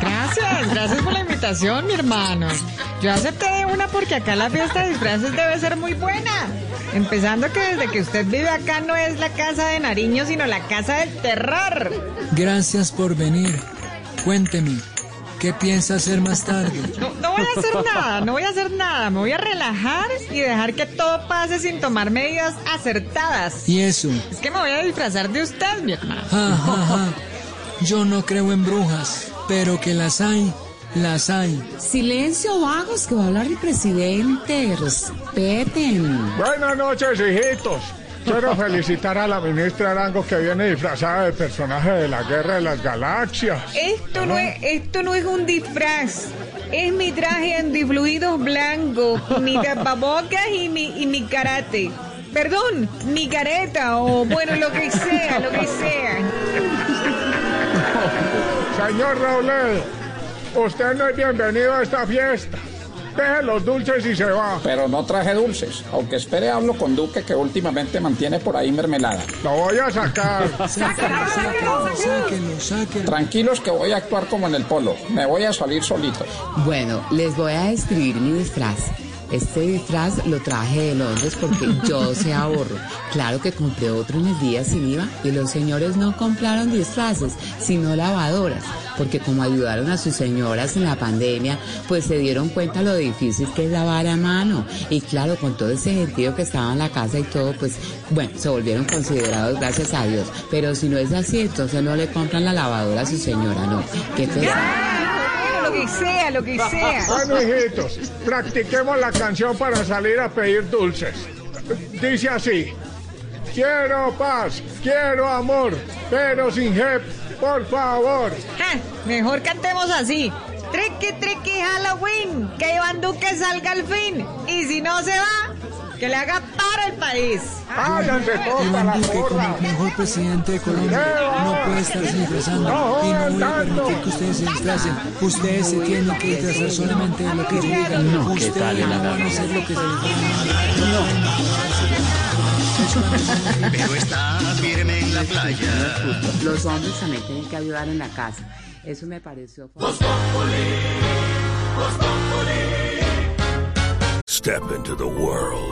Gracias, gracias por la invitación, mi hermano. Yo acepté de una porque acá la fiesta de disfraces debe ser muy buena. Empezando que desde que usted vive acá no es la casa de Nariño, sino la casa del terror. Gracias por venir. Cuénteme, ¿qué piensa hacer más tarde? No, no voy a hacer nada, no voy a hacer nada. Me voy a relajar y dejar que todo pase sin tomar medidas acertadas. ¿Y eso? Es que me voy a disfrazar de usted, mi hermano. Ja, ja, ja. Yo no creo en brujas, pero que las hay, las hay. Silencio, vagos, que va a hablar el presidente. Respeten. Buenas noches, hijitos. Quiero felicitar a la ministra Arango que viene disfrazada de personaje de la Guerra de las Galaxias. Esto no es, esto no es un disfraz. Es mi traje antifluidos blanco, mi tapabocas y mi, y mi karate. Perdón, mi careta o bueno, lo que sea, lo que sea. Señor Robledo, usted no es bienvenido a esta fiesta. Deje los dulces y se va. Pero no traje dulces, aunque espere hablo con Duque que últimamente mantiene por ahí mermelada. Lo voy a sacar. Sáquenlo, sáquenlo, sáquenlo, sáquenlo. Tranquilos que voy a actuar como en el polo, me voy a salir solito. Bueno, les voy a describir mi disfraz. Este disfraz lo traje de Londres porque yo se ahorro. Claro que compré otro en el día sin IVA y los señores no compraron disfraces, sino lavadoras. Porque como ayudaron a sus señoras en la pandemia, pues se dieron cuenta lo difícil que es lavar a mano. Y claro, con todo ese gentío que estaba en la casa y todo, pues bueno, se volvieron considerados gracias a Dios. Pero si no es así, entonces no le compran la lavadora a su señora, no. Qué. Lo que sea, lo que sea. Bueno, hijitos, practiquemos la canción para salir a pedir dulces. Dice así. Quiero paz, quiero amor, pero sin jep, por favor. Ja, mejor cantemos así. Triqui, triqui, Halloween. Que Iván Duque salga al fin. Y si no se va, que le haga para el país. Váyanse todos a la Iván Duque, como porra. el mejor presidente de Colombia, no puede estarse disfrazando y no voy a permitir que ustedes se disfracen. Ustedes se tienen que disfrazar solamente de lo que yo diga. ustedes no van a hacer lo que se les da. pero está firme en la playa. Los hombres también tienen que ayudar en la casa. Eso me pareció... Step into the world